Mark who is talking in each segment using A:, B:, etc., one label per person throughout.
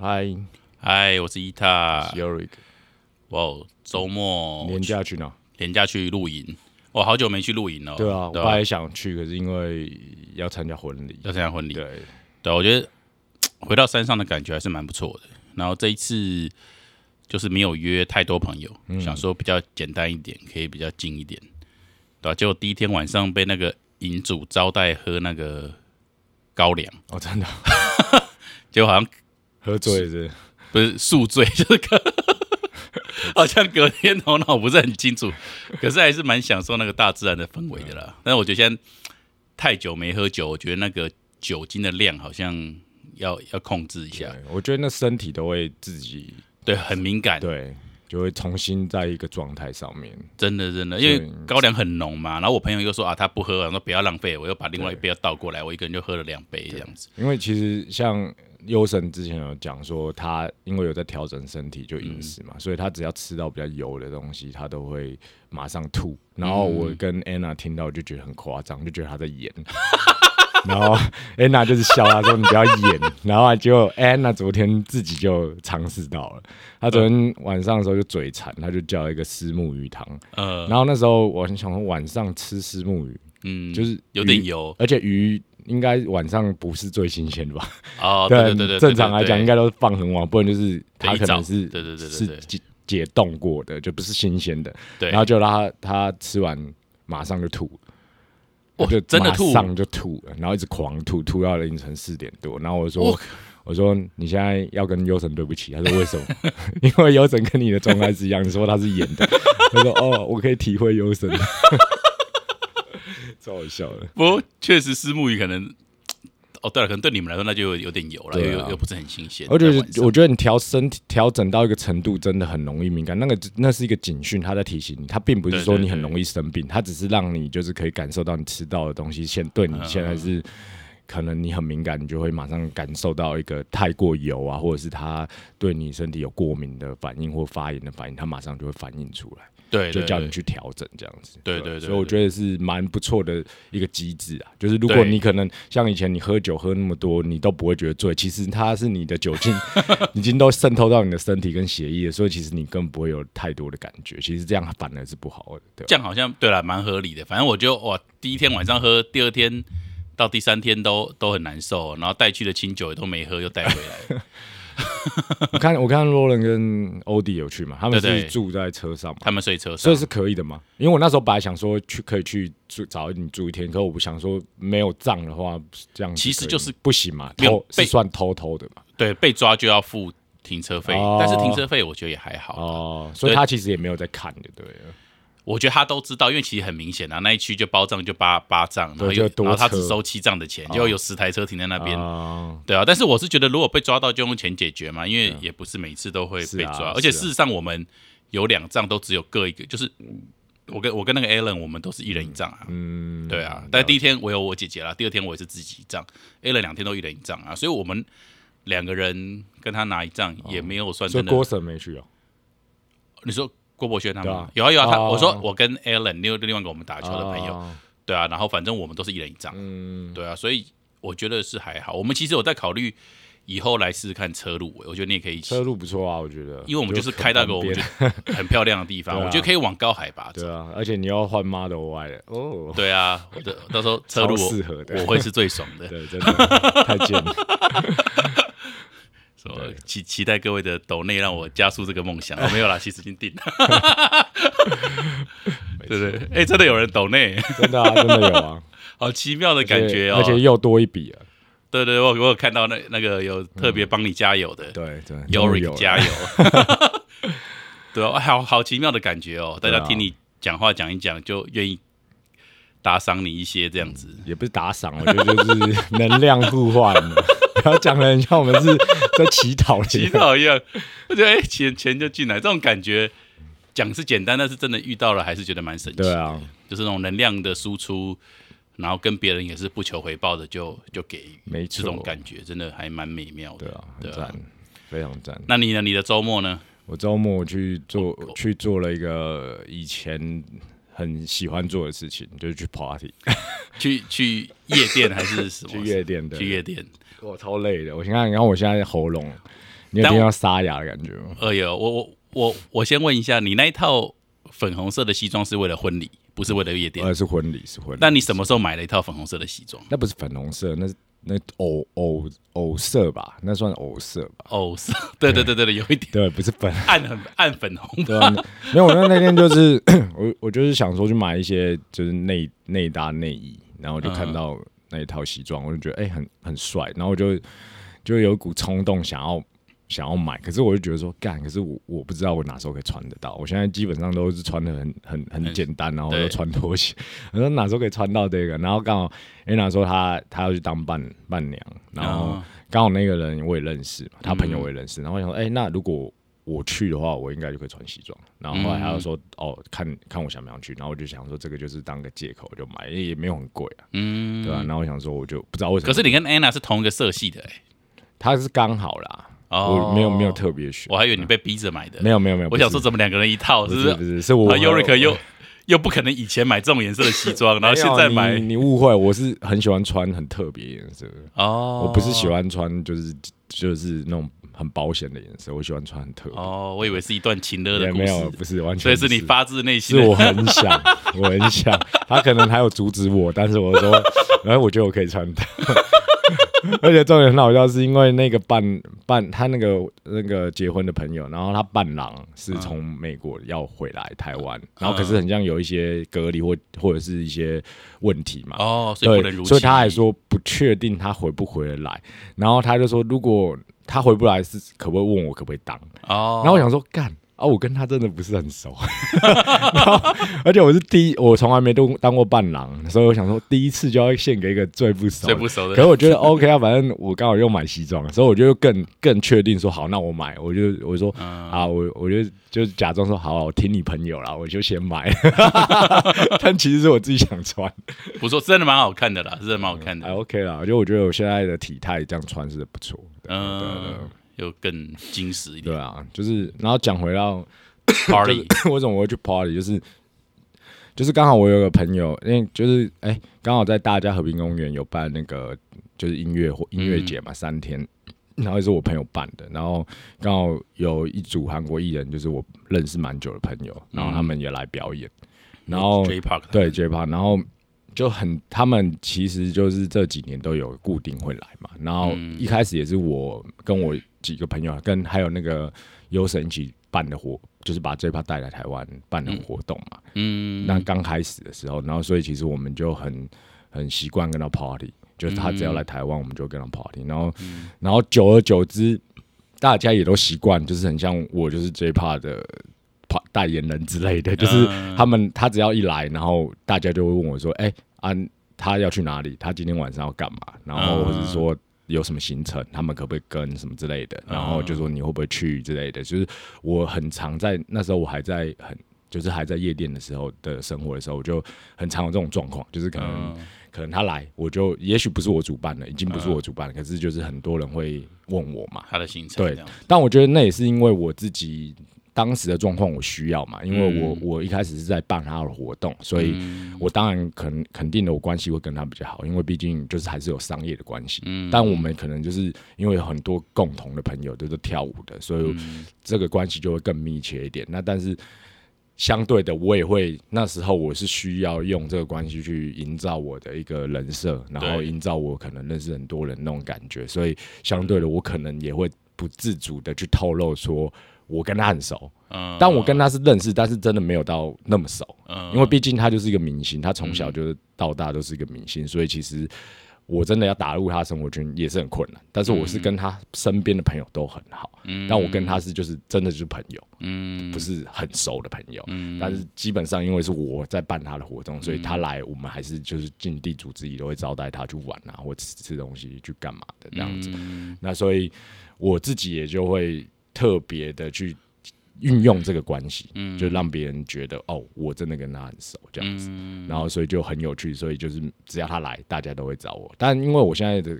A: 嗨
B: 嗨，我是伊塔。
A: ，Yorick，
B: 哇，周末
A: 年假去哪？
B: 连假去露营，我好久没去露营了。
A: 对啊，我也想去，可是因为要参加婚礼，
B: 要参加婚礼，
A: 对，
B: 对，我觉得回到山上的感觉还是蛮不错的。然后这一次就是没有约太多朋友，
A: 嗯。
B: 想说比较简单一点，可以比较近一点，对吧、结果第一天晚上被那个营主招待喝那个高粱，
A: 哦，真的
B: 结果好像
A: 喝醉了是？
B: 不是宿醉，就是隔 好像隔天头脑不是很清楚，可是还是蛮享受那个大自然的氛围的啦。但是我觉得现在太久没喝酒，我觉得那个酒精的量好像要要控制一，下，
A: 我觉得那身体都会自己
B: 对，很敏感，
A: 对，就会重新在一个状态上面。
B: 真的真的，因为高粱很浓嘛。然后我朋友又说啊，他不喝，我说不要浪费，我又把另外一杯要倒过来，我一个人就喝了两杯这样子。
A: 因为其实像优神之前有讲说，他因为有在调整身体，就饮食嘛，
B: 嗯
A: 所以他只要吃到比较油的东西，他都会马上吐。然后我跟 Anna 听到就觉得很夸张，就觉得他在演。然后 Anna 就是笑她说：“你不要演。”然后结果 Anna 昨天自己就尝试到了，她昨天晚上的时候就嘴馋，她就叫了一个虱目鱼汤。
B: 呃，
A: 然后那时候我很想说晚上吃虱目鱼，
B: 嗯，
A: 就是
B: 有点油
A: 而且鱼应该晚上不是最新鲜的吧？
B: 哦，对对对对，
A: 正常来讲应
B: 该
A: 该都是放很晚，不然就是它可能是
B: 对对对对
A: 是解解冻过的，就不是新鲜的。
B: 对，
A: 然后就让他他吃完马上就吐，
B: 哇
A: 就
B: 真的吐
A: 上就吐了，然后一直狂吐，吐到凌晨四点多。然后我说
B: 我
A: 我说你现在要跟优神对不起，他说为什么？因为优神跟你的状态是一样，你说他是演的，他说哦，我可以体会优神。超好笑的，
B: 不过确实思慕雨可能，哦，对了，可能对你们来说那就有有点油了，又又又不是很新鲜。
A: 我觉得
B: 在晚上
A: 我觉得你调身体调整到一个程度，真的很容易敏感。那个那是一个警讯，他在提醒你，他并不是说你很容易生病，他只是让你就是可以感受到你吃到的东西现对你现在
B: 嗯
A: 是。可能你很敏感，你就会马上感受到一个太过油啊，或者是它对你身体有过敏的反应或发炎的反应，它马上就会反应出来，
B: 对，
A: 就叫你去调整这样子。
B: 对对对
A: 所以我
B: 对
A: 觉得是蛮不错的一个机制啊。就是如果你可能像以前你喝酒喝那么多，你都不会觉得醉，其实它是你的酒精 已经都渗透到你的身体跟血液了，所以其实你根本不会有太多的感觉。其实这样反而是不好的，对？
B: 这样好像对了，蛮合理的。反正我就哇，第一天晚上喝，第二天到第三天都都很难受，然后带去的清酒也都没喝，又带回来。
A: 我看我看罗伦跟欧弟有去嘛，他们
B: 对对
A: 是住在车上嘛。
B: 他们睡车上
A: 所以，是可以的嘛？因为我那时候本来想说去可以去住找你住一天，可我不想说没有账的话，这样子可以
B: 其实就是
A: 不行嘛，
B: 没有
A: 偷是
B: 被
A: 算偷偷的嘛。
B: 对被抓就要付停车费，
A: 哦
B: 但是停车费我觉得也还好。
A: 哦，所以
B: 对
A: 他其实也没有在看的，对了。
B: 我觉得他都知道，因为其实很明显啊，那一区就包账就八八账，然后有
A: 对就多
B: 然后他只收七账的钱，就有十台车停在那边。
A: 啊
B: 对啊，但是我是觉得，如果被抓到就用钱解决嘛，因为也不是每次都会被抓，而且事实上我们有两账都只有各一个，就是我跟我跟那个 Allen 我们都是一人一账啊。
A: 嗯，
B: 对啊，但第一天我有我姐姐啦，第二天我也是自己一账，Allen 两天都一人一账啊，所以我们两个人跟他拿一账也没有算真的。
A: 所以郭神没去哦。
B: 你说郭博轩他们。
A: 啊。
B: 有啊有啊，他
A: 哦。
B: 我说我跟 Alan 另外另外一个我们打球的朋友，
A: 啊
B: 对啊，然后反正我们都是一人一张，
A: 嗯，
B: 对啊，所以我觉得是还好。我们其实有在考虑以后来试试看车路，我觉得你也可以一起。
A: 车，路不错啊，我觉得，
B: 因为我们就是开到一个我们觉得很漂亮的地方，
A: 啊。
B: 我觉得可以往高海拔走。
A: 对啊，而且你要换 Model Y 的哦，
B: 对啊，我的到时候车路
A: 适合的。
B: 我会是最爽的。
A: 对，真的太贱了。
B: 说期期待各位的抖内让我加速这个梦想。哦，没有啦，其实已经定了。对对，哎，真的有人抖内，
A: 真的啊，真的有啊，
B: 好奇妙的感觉哦。
A: 而且又多一笔啊。
B: 对对，我我有看到那那个有特别帮你加油的，
A: 对对有了
B: 加油。对哦，好好奇妙的感觉哦，大家听你讲话讲一讲，就愿意打赏你一些这样子。
A: 也不是打赏，我觉得就是能量互换。不要讲的很像我们是在乞讨一
B: 祈
A: 样。
B: 祷一样，我觉得哎，钱钱就进来，这种感觉讲是简单，但是真的遇到了还是觉得蛮神奇的。
A: 对啊，
B: 就是那种能量的输出，然后跟别人也是不求回报的，就就给予
A: 没
B: 这种感觉，真的还蛮美妙的。
A: 对啊，很赞，非常赞。
B: 那你呢？你的周末呢？
A: 我周末去做
B: 哦
A: 去做了一个以前很喜欢做的事情，就是去 party，
B: 去去夜店还是什么？
A: 去夜店的。
B: 去夜店。
A: 我超累的。我现在，然后我现在喉咙你有听到沙哑的感觉吗？
B: 哎呦，我我我我先问一下，你那一套粉红色的西装是为了婚礼，不是为了夜店？
A: 呃，是婚礼，是婚礼。
B: 那你什么时候买了一套粉红色的西装？
A: 那不是粉红色，那是那藕藕藕色吧？那算藕色吧？
B: 藕色，对对对对对，有一点
A: 对，不是粉。
B: 暗很暗粉红
A: 对啊，没有，我那那天就是我我就是想说去买一些就是内内搭内衣，然后就看到那一套西装，我就觉得哎、很很帅，然后我就就有一股冲动想要想要买，可是我就觉得说干，可是我我不知道我哪时候可以穿得到，我现在基本上都是穿的很很很简单，然后穿拖鞋，我说哪时候可以穿到这个，然后刚好 Anna 说她她要去当伴伴娘，然后
B: 哦。
A: 刚好那个人我也认识嘛，他朋友我也认识，然后我想说，哎、那如果我去的话，我应该就可以穿西装。然后后来他又说，哦，看看我想不想去，然后我就想说，这个就是当个借口我就买，也没有很贵啊，
B: 嗯，
A: 对吧、然后我想说，我就不知道为什么，
B: 可是你跟 Anna 是同一个色系的、欸，
A: 他是刚好啦，
B: 哦
A: 我没有没有特别选，
B: 我还以为你被逼着买的。
A: 没有没有没有，
B: 我想说怎么两个人一套，
A: 不
B: 是不是？
A: 是不是是我
B: 啊 y o r i k 又又不可能以前买这种颜色的西装，然后现在买
A: 你你误会，我是很喜欢穿很特别颜色，
B: 哦，
A: 我不是喜欢穿就是就是那种很保险的颜色，我喜欢穿很特别。
B: 哦，我以为是一段情勒的故
A: 事没有，不是完全
B: 所以是你发自内心的
A: 是我很想，我很想，他可能还有阻止我，但是我说，然后我觉得我可以穿它。而且重点很好笑，是因为那个伴伴他那个那个结婚的朋友，然后他伴郎是从美国要回来台湾，然后可是很像有一些隔离或或者是一些问题嘛，
B: 哦，所以不能如
A: 对，
B: 期，
A: 所以他还说不确定他回不回得来，然后他就说如果他回不来是可不可以问我可不可以当，
B: 哦，
A: 然后我想说干啊，我跟他真的不是很熟，然后而且我是第一，我从来没当当过伴郎，所以我想说第一次就要献给一个最不熟的。
B: 最不熟的，
A: 可是我觉得 OK 啊，反正我刚好又买西装，所以我就更更确定说好，那我买，我就我说、
B: 嗯
A: 啊，我我就就假装说好啊、我听你朋友啦，我就先买，但其实是我自己想穿，
B: 不错，真的蛮好看的啦，真的蛮好看
A: 还
B: 的
A: ，OK 啦，就我觉得我现在的体态这样穿是不错，
B: 嗯，又更精实一点。
A: 对啊，就是然后讲回到。
B: Party，
A: 就是为什么我会去 party，就是就是刚好我有个朋友，因为就是哎，刚、好在大家和平公园有办那个就是音乐或音乐节嘛，三天，然后也是我朋友办的，然后刚好有一组韩国艺人，就是我认识蛮久的朋友，然后他们也来表演，然后
B: J Park，
A: 对 J Park，然后就很他们其实就是这几年都有固定会来嘛，然后一开始也是我跟我几个朋友啊跟还有那个优神一起办的活，就是把 J Park 带来台湾办的活动嘛。
B: 嗯，
A: 那刚开始的时候，然后所以其实我们就很很习惯跟他 party，就是他只要来台湾，我们就跟他 party，然后然后久而久之，大家也都习惯，就是很像我就是 J Park 的。代言人之类的，就是
B: 嗯
A: 他们他只要一来，然后大家就会问我说：“哎、啊，他要去哪里？他今天晚上要干嘛？”然后
B: 嗯
A: 或者是说有什么行程，他们可不可以跟什么之类的，然后就说你会不会去之类的。就是我很常在那时候我还在很就是还在夜店的时候的生活的时候，我就很常有这种状况，就是可能、
B: 嗯。
A: 可能他来，我就也许不是我主办的，已经不是我主办了，可是就是很多人会问我嘛，
B: 他的行程
A: 对但我觉得那也是因为我自己当时的状况我需要嘛，因为我、
B: 嗯
A: 我一开始是在办他的活动，所以我当然肯肯定的我关系会跟他比较好，因为毕竟就是还是有商业的关系。
B: 嗯
A: 但我们可能就是因为有很多共同的朋友都是跳舞的，所以
B: 嗯
A: 这个关系就会更密切一点。那但是。相对的，我也会那时候我是需要用这个关系去营造我的一个人设，然后营造我可能认识很多人那种感觉，所以相对的，我可能也会不自主的去透露说我跟他很熟，
B: 嗯。
A: 但我跟他是认识，但是真的没有到那么熟，
B: 嗯。
A: 因为毕竟他就是一个明星，他从小就是到大都是一个明星，所以其实我真的要打入他生活圈也是很困难。但是我是跟他身边的朋友都很好，但我跟他是就是真的就是朋友，
B: 嗯。
A: 不是很熟的朋友。
B: 嗯。
A: 但是基本上因为是我在办他的活动，所以他来我们还是就是尽地主之谊，都会招待他去玩啊，或吃吃东西去干嘛的这样子。
B: 嗯。
A: 那所以我自己也就会特别的去运用这个关系，
B: 嗯
A: 就让别人觉得哦，我真的跟他很熟这样子。
B: 嗯
A: 然后所以就很有趣，所以就是只要他来，大家都会找我。但因为我现在的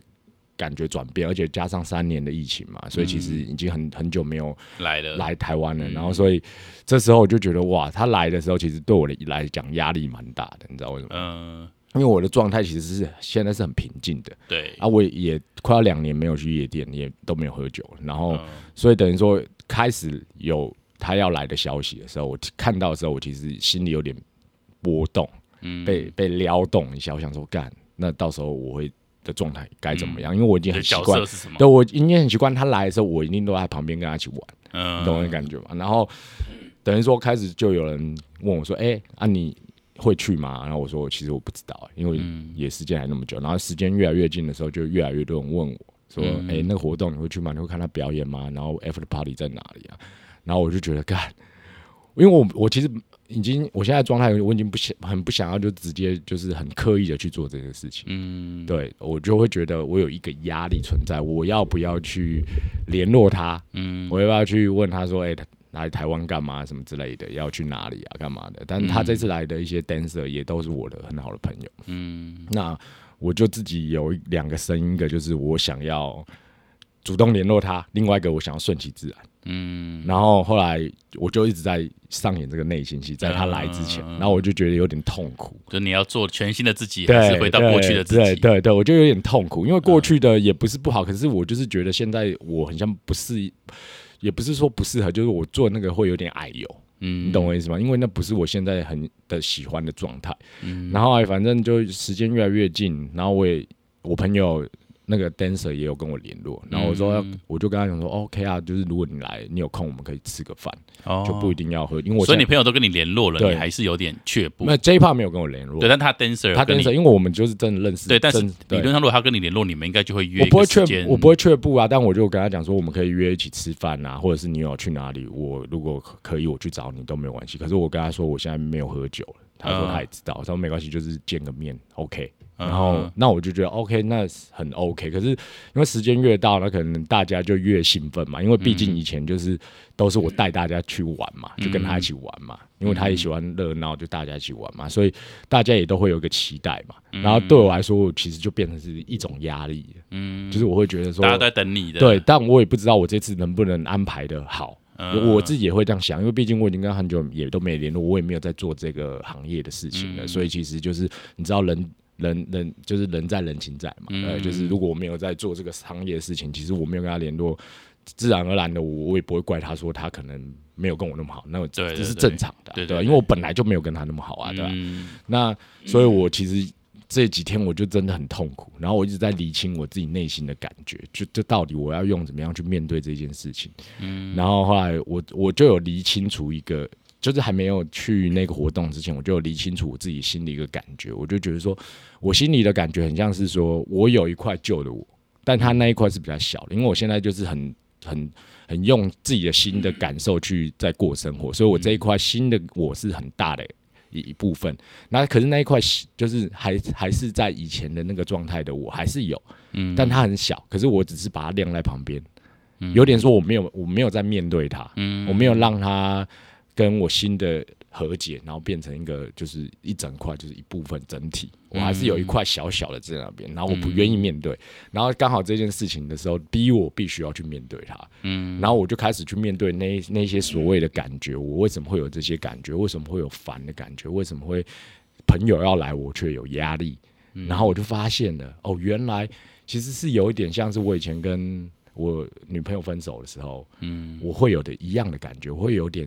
A: 感觉转变，而且加上三年的疫情嘛，所以其实已经很很久没有
B: 来了，
A: 来台湾了。然后所以这时候我就觉得哇，他来的时候其实对我的来讲压力蛮大的，你知道为什么吗？
B: 嗯，
A: 因为我的状态其实是现在是很平静的
B: 对，
A: 啊，我也快要两年没有去夜店，也都没有喝酒了，然后
B: 嗯
A: 所以等于说开始有他要来的消息的时候，我看到的时候，我其实心里有点波动，
B: 嗯
A: 被被撩动一下，我想说干，那到时候我会的状态该怎么样？因为我已经很习惯？对我已经很习惯他来的时候，我一定都在旁边跟他一起玩。
B: 嗯
A: 你懂我的感觉吗？然后等于说开始就有人问我说：“哎、啊你会去吗？”然后我说：“其实我不知道、因为
B: 嗯
A: 也时间还那么久。”然后时间越来越近的时候，就越来越多人问我说：“哎、
B: 嗯
A: 那个活动你会去吗？你会看他表演吗？然后 after party 在哪里啊？”然后我就觉得干，因为我我其实已经我现在状态，我已经不想很不想要就直接就是很刻意的去做这件事情。
B: 嗯，
A: 对我就会觉得我有一个压力存在，我要不要去联络他？
B: 嗯
A: 我要不要去问他说，哎、他来台湾干嘛什么之类的，要去哪里啊，干嘛的？但是他这次来的一些 dancer 也都是我的很好的朋友，
B: 嗯
A: 那我就自己有两个声音，一个就是我想要主动联络他，另外一个我想要顺其自然。
B: 嗯
A: 然后后来我就一直在上演这个内心戏，在他来之前，
B: 嗯
A: 然后我就觉得有点痛苦。
B: 就你要做全新的自己，还是回到过去的自己？
A: 对对对，我就有点痛苦，因为过去的也不是不好，可是我就是觉得现在我很像不适，也不是说不适合，就是我做那个会有点矮油，
B: 嗯
A: 你懂我意思吗？因为那不是我现在很的喜欢的状态。
B: 嗯
A: 然后哎反正就时间越来越近，然后我也我朋友。那个 dancer 也有跟我联络，然后我说我就跟他讲说，OK 啊，就是如果你来，你有空，我们可以吃个饭，
B: 哦
A: 就不一定要喝，因为我
B: 所以你朋友都跟你联络了，
A: 对
B: 你还是有点却步。
A: 那 J 帕没有跟我联络
B: 对，，但他 dancer
A: 他 dancer，因为我们就是真的认识，
B: 对，但是理论上如果他跟你联络，你们应该就会约
A: 我不会却。我不会却步啊，但我就跟他讲说，我们可以约一起吃饭啊，或者是你有去哪里，我如果可以我去找你都没有关系。可是我跟他说我现在没有喝酒了，他说
B: 嗯
A: 他也知道，他说没关系，就是见个面，OK。
B: 嗯
A: 然后那我就觉得 OK，那很 OK。可是因为时间越到，那可能大家就越兴奋嘛，因为毕竟以前就是都是我带大家去玩嘛，就跟他一起玩嘛，因为他也喜欢热闹，就大家一起玩嘛，所以大家也都会有一个期待嘛。然后对我来说，我其实就变成是一种压力，
B: 嗯，
A: 就是我会觉得说
B: 大家都在等你的。
A: 对，但我也不知道我这次能不能安排的好。
B: 嗯
A: 我自己也会这样想，因为毕竟我已经跟很久也都没联络，我也没有在做这个行业的事情了，
B: 嗯
A: 所以其实就是你知道人。人人就是人在人情在嘛，
B: 嗯
A: 呃，就是如果我没有在做这个商业的事情，其实我没有跟他联络，自然而然的我我也不会怪他说他可能没有跟我那么好，那
B: 对对
A: 这是正常的啊、
B: 对
A: 吧？
B: 对
A: 因为我本来就没有跟他那么好啊，对吧？
B: 嗯
A: 那所以，我其实这几天我就真的很痛苦，然后我一直在理清我自己内心的感觉，就这到底我要用怎么样去面对这件事情。
B: 嗯
A: 然后后来我我就有理清楚一个，就是还没有去那个活动之前，我就理清楚我自己心里一个感觉，我就觉得说，我心里的感觉很像是说我有一块旧的我，但他那一块是比较小的，因为我现在就是很很很用自己的新的感受去在过生活，所以我这一块新的我是很大的一一部分。那可是那一块就是还还是在以前的那个状态的我还是有，
B: 嗯
A: 但它很小，可是我只是把它晾在旁边，有点说我没有我没有在面对它，
B: 嗯
A: 我没有让它跟我新的和解，然后变成一个就是一整块，就是一部分整体。我还是有一块小小的在那边，然后我不愿意面对，然后刚好这件事情的时候，逼我必须要去面对它。
B: 嗯
A: 然后我就开始去面对那那些所谓的感觉，我为什么会有这些感觉？为什么会有烦的感觉？为什么会朋友要来我却有压力？然后我就发现了，哦，原来其实是有一点像是我以前跟我女朋友分手的时候，
B: 嗯
A: 我会有的一样的感觉，我会有点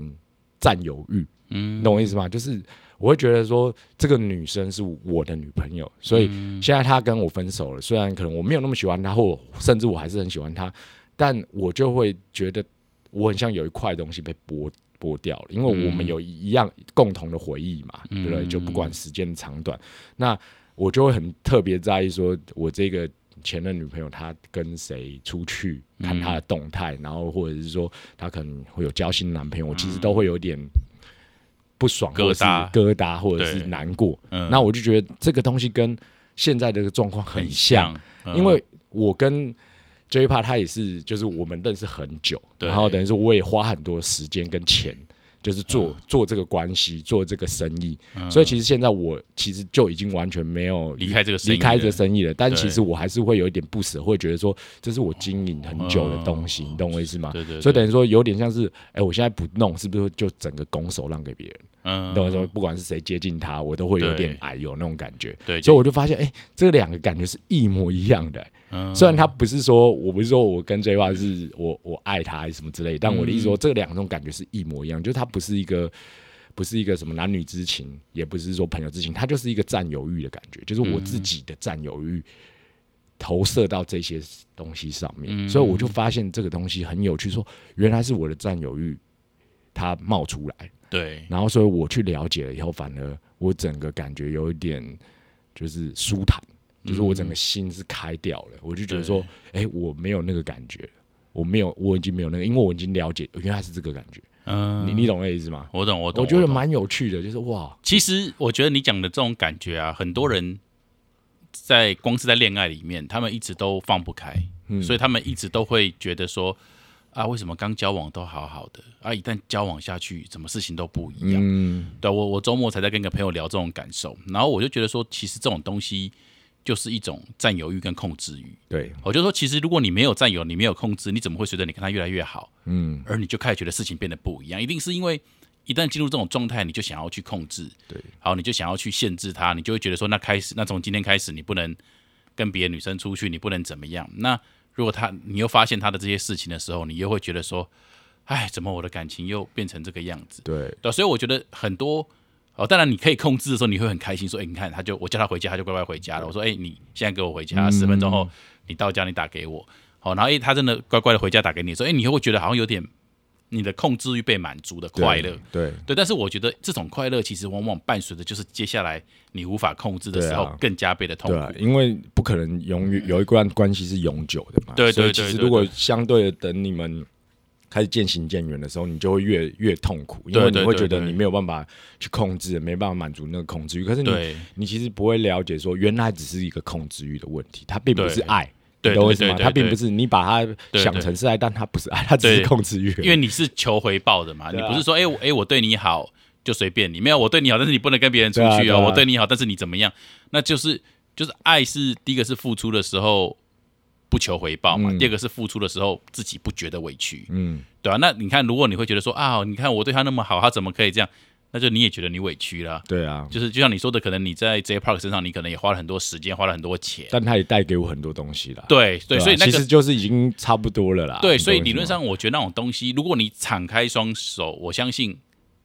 A: 占有欲，
B: 嗯
A: 你懂我意思吗？就是我会觉得说，这个女生是我的女朋友，所以
B: 嗯
A: 现在她跟我分手了，虽然可能我没有那么喜欢她，或甚至我还是很喜欢她，但我就会觉得我很像有一块东西被剥剥掉了，因为我们有一样共同的回忆嘛，对不对？就不管时间的长短，那我就会很特别在意说，我这个前任女朋友她跟谁出去，看她的动态，然后或者是说她可能会有交心男朋友，我其实都会有点不爽，或者是
B: 疙瘩。
A: 疙瘩，或者是难过。
B: 嗯。
A: 那我就觉得这个东西跟现在的状况很
B: 很
A: 像，
B: 像，
A: 因为我跟 J 帕他也是，就是我们认识很久，然后等于说我也花很多时间跟钱就是做、
B: 嗯
A: 做这个关系，做这个生意。所以其实现在我其实就已经完全没有
B: 离开这个生意
A: 离开这生意了，但其实我还是会有一点不舍，会觉得说这是我经营很久的东西，你懂我意思吗？
B: 对对，
A: 所以等于说有点像是，哎、我现在不弄，是不是就整个拱手让给别人？
B: 嗯
A: 你懂我说，不管是谁接近他，我都会有点
B: 对
A: 矮，有那种感觉。
B: 对，
A: 所以我就发现，哎、这两个感觉是一模一样的、
B: 嗯。
A: 虽然他不是说我不是说我跟 J 话是我我爱他还是什么之类，但我的意思
B: 嗯。
A: 说，这两种感觉是一模一样，就是他不是一个不是一个什么男女之情，也不是说朋友之情，他就是一个占有欲的感觉，就是我自己的占有欲投射到这些东西上面，
B: 嗯。
A: 所以我就发现这个东西很有趣，说原来是我的占有欲它冒出来，
B: 对，
A: 然后所以我去了解了以后，反而我整个感觉有一点就是舒坦，就是我整个心是开掉了，我就觉得说，哎、我没有那个感觉，我没有，我已经没有那个，因为我已经了解原来是这个感觉，
B: 嗯，
A: 你你懂那意思吗？
B: 我懂，我懂，
A: 我觉得蛮有趣的，就是哇，
B: 其实我觉得你讲的这种感觉啊，很多人在光是在恋爱里面，他们一直都放不开，
A: 嗯
B: 所以他们一直都会觉得说啊，为什么刚交往都好好的啊，一旦交往下去，什么事情都不一样。
A: 嗯，
B: 对我，我周末才在跟一个朋友聊这种感受，然后我就觉得说，其实这种东西就是一种占有欲跟控制欲。
A: 对，
B: 我就说，其实如果你没有占有，你没有控制，你怎么会随着你跟他越来越好，
A: 嗯，
B: 而你就开始觉得事情变得不一样？一定是因为一旦进入这种状态，你就想要去控制，
A: 对，
B: 好，你就想要去限制他，你就会觉得说，那开始，那从今天开始，你不能跟别的女生出去，你不能怎么样。那如果他你又发现他的这些事情的时候，你又会觉得说，哎，怎么我的感情又变成这个样子？
A: 对，
B: 对，所以我觉得很多哦，当然你可以控制的时候，你会很开心，说，哎，你看，他就我叫他回家，他就乖乖回家了。我说，哎，你现在给我回家，十分钟后你到家，你打给我。好，然后哎，他真的乖乖的回家打给你，说，哎，你会觉得好像有点你的控制欲被满足的快乐。，
A: 对，
B: 对，但是我觉得这种快乐其实往往伴随着就是接下来你无法控制的时候更加倍的痛苦。
A: 因为不可能永远有一段关系是永久的嘛。
B: 对对对对
A: 其实如果相对的等你们开始渐行渐远的时候，你就会越越痛苦，因为你会觉得你没有办法去控制，没办法满足那个控制欲。可是你你其实不会了解说，原来只是一个控制欲的问题，它并不是爱。
B: 对
A: 你懂我意思吗？它并不是你把它想成是爱，但它不是爱，它只是控制欲。
B: 因为你是求回报的嘛，你不是说，哎、我哎、我对你好就随便你，没有我对你好，但是你不能跟别人出去哦，我对你好，但是你怎么样？那就是就是爱是第一个是付出的时候不求回报嘛，
A: 嗯
B: 第二个是付出的时候自己不觉得委屈，
A: 嗯，
B: 对啊，那你看，如果你会觉得说啊，你看我对他那么好，他怎么可以这样？那就你也觉得你委屈了。
A: 对啊。
B: 就是就像你说的，可能你在 J Park 身上，你可能也花了很多时间，花了很多钱。
A: 但他也带给我很多东西啦。
B: 对对，
A: 啊
B: 所以那个
A: 其实就是已经差不多了啦。
B: 对，所以理论上，我觉得那种东西，如果你敞开双手，我相信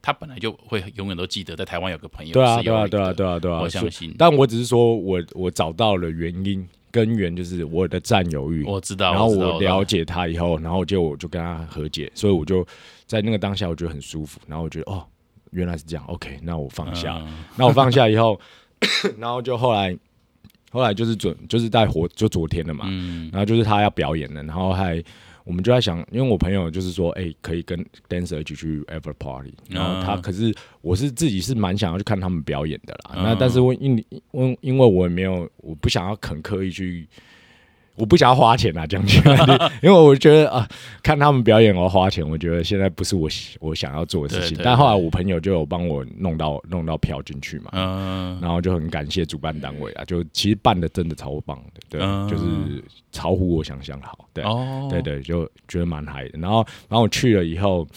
B: 他本来就会永远都记得，在台湾有个朋友
A: 对啊，
B: 是
A: 对啊，对啊，对啊，对啊，
B: 我相信
A: 但我只是说我我找到了原因，根源就是我的占有欲。
B: 我知道，
A: 然后我了解他以后，然后就我就跟他和解，所以我就在那个当下，我觉得很舒服。然后我觉得哦，原来是这样，OK，那我放下。
B: 嗯
A: 那我放下以后，然后就后来，后来就是准就是在活就昨天了嘛，
B: 嗯
A: 然后就是他要表演了，然后还我们就在想，因为我朋友就是说，哎、可以跟 dancer 一起去 ever party，然后他
B: 嗯
A: 可是我是自己是蛮想要去看他们表演的啦，
B: 嗯
A: 那但是我因因因为我也没有，我不想要很刻意去。我不想要花钱啊，讲起来，因为我觉得啊，看他们表演我要花钱，我觉得现在不是我喜我想要做的事情。
B: 对对
A: 但后来我朋友就有帮我弄到弄到票进去嘛，
B: 嗯
A: 然后就很感谢主办单位啊，就其实办的真的超棒的，对，
B: 嗯
A: 就是超乎我想象好，对，
B: 哦，
A: 对对，就觉得蛮嗨的。然后，然后我去了以后，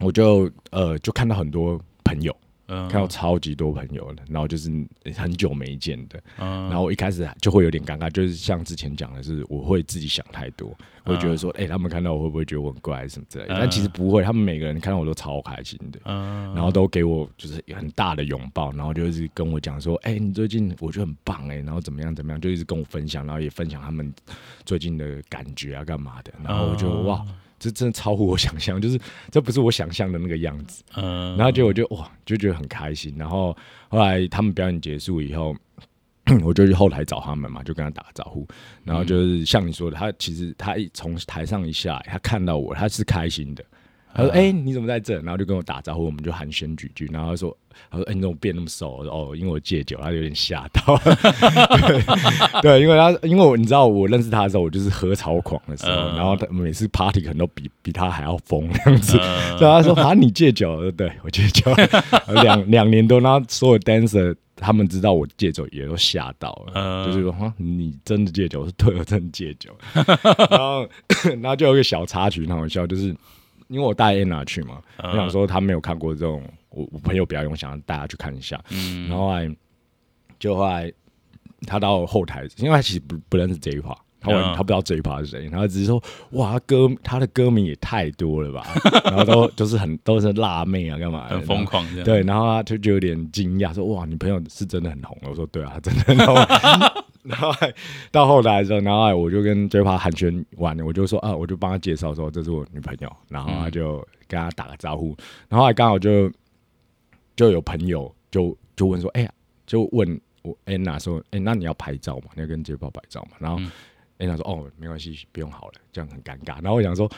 A: 我就呃就看到很多朋友，
B: 嗯。
A: 看到超级多朋友的，然后就是很久没见的，
B: 嗯。
A: 然后我一开始就会有点尴尬，就是像之前讲的是，我会自己想太多，我会觉得说，哎、他们看到我会不会觉得我很怪什么之类的？
B: 嗯。
A: 但其实不会，他们每个人看到我都超开心的。
B: 嗯。
A: 然后都给我就是很大的拥抱，然后就一直跟我讲说，哎、你最近我觉得很棒哎、然后怎么样怎么样，就一直跟我分享，然后也分享他们最近的感觉啊，干嘛的，然后我就、
B: 哦
A: 哇，这真的超乎我想象，就是这不是我想象的那个样子，
B: 嗯
A: 然后结果就哇，就觉得很开心，然后后来他们表演结束以后。我就去后台找他们嘛，就跟他打个招呼，然后就是像你说的，他其实他一从台上一下来，他看到我，他是开心的，他说：“哎、你怎么在这？”然后就跟我打招呼，我们就寒暄几句。然后他说：“他说，哎、你怎么变那么瘦？”我说：“哦，因为我戒酒。”他有点吓到。对对，因为他因为我你知道我认识他的时候，我就是喝超狂的时候，
B: 嗯
A: 然后他每次 party 可能都比比他还要疯这样子。
B: 嗯
A: 对，他说：“啊，你戒酒？”我说：“对，我戒酒 两两年多。”然后所有 dancer 他们知道我戒酒，也都吓到了，
B: 嗯
A: 就是说：“哈，你真的戒酒？”我说：“对，我真的戒酒。”然后 然后就有一个小插曲，很好笑，就是因为我带 Anna 去嘛，
B: 嗯
A: 我想说他没有看过这种我我朋友比较用想让大家去看一下。
B: 嗯
A: 然后后来就后来他到后台，因为他其实不不认识这一趴。他完
B: 嗯
A: 他不知道这一趴是谁，然后只是说哇，他歌他的歌名也太多了吧，然后都就是很都是辣妹啊，干嘛的
B: 很疯。狂这样。
A: 对，然后他就就有点惊讶，说：“哇，你朋友是真的很红。”我说：“对啊，他真的很红。” 然后还到后来的时候，然后我就跟 J 趴寒暄完了，我就说：“啊，我就帮他介绍说这是我女朋友。”然后他就跟他打个招呼，然后还刚好就就有朋友就就问说：“哎、呀，就问我 Anna 说：‘哎、那你要拍照吗？你要跟 J 泡拍照吗？’然后
B: 嗯
A: Anna 说：‘哦，没关系，不用好了。’这样很尴尬。然后我想说。